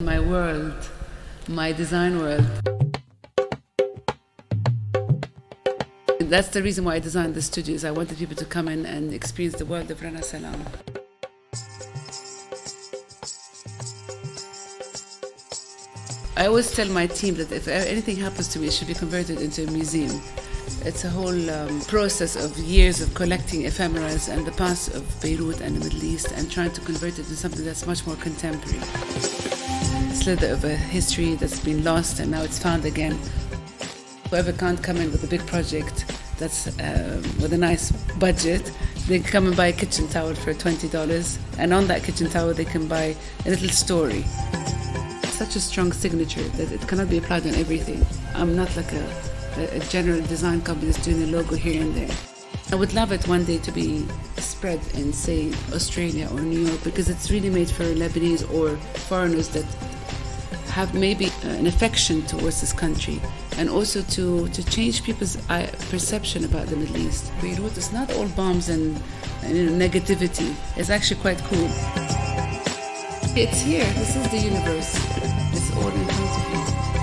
My world, my design world. That's the reason why I designed the studios. I wanted people to come in and experience the world of Rana Salam. I always tell my team that if anything happens to me, it should be converted into a museum. It's a whole um, process of years of collecting ephemeras and the past of Beirut and the Middle East and trying to convert it into something that's much more contemporary. Of a history that's been lost and now it's found again. Whoever can't come in with a big project that's um, with a nice budget, they can come and buy a kitchen towel for $20. And on that kitchen towel, they can buy a little story such a strong signature that it cannot be applied on everything. I'm not like a, a general design company that's doing a logo here and there. I would love it one day to be spread in, say, Australia or New York because it's really made for Lebanese or foreigners that have maybe uh, an affection towards this country and also to, to change people's uh, perception about the Middle East. Beirut is not all bombs and, and you know, negativity, it's actually quite cool. It's here, this is the universe, it's all in front of you.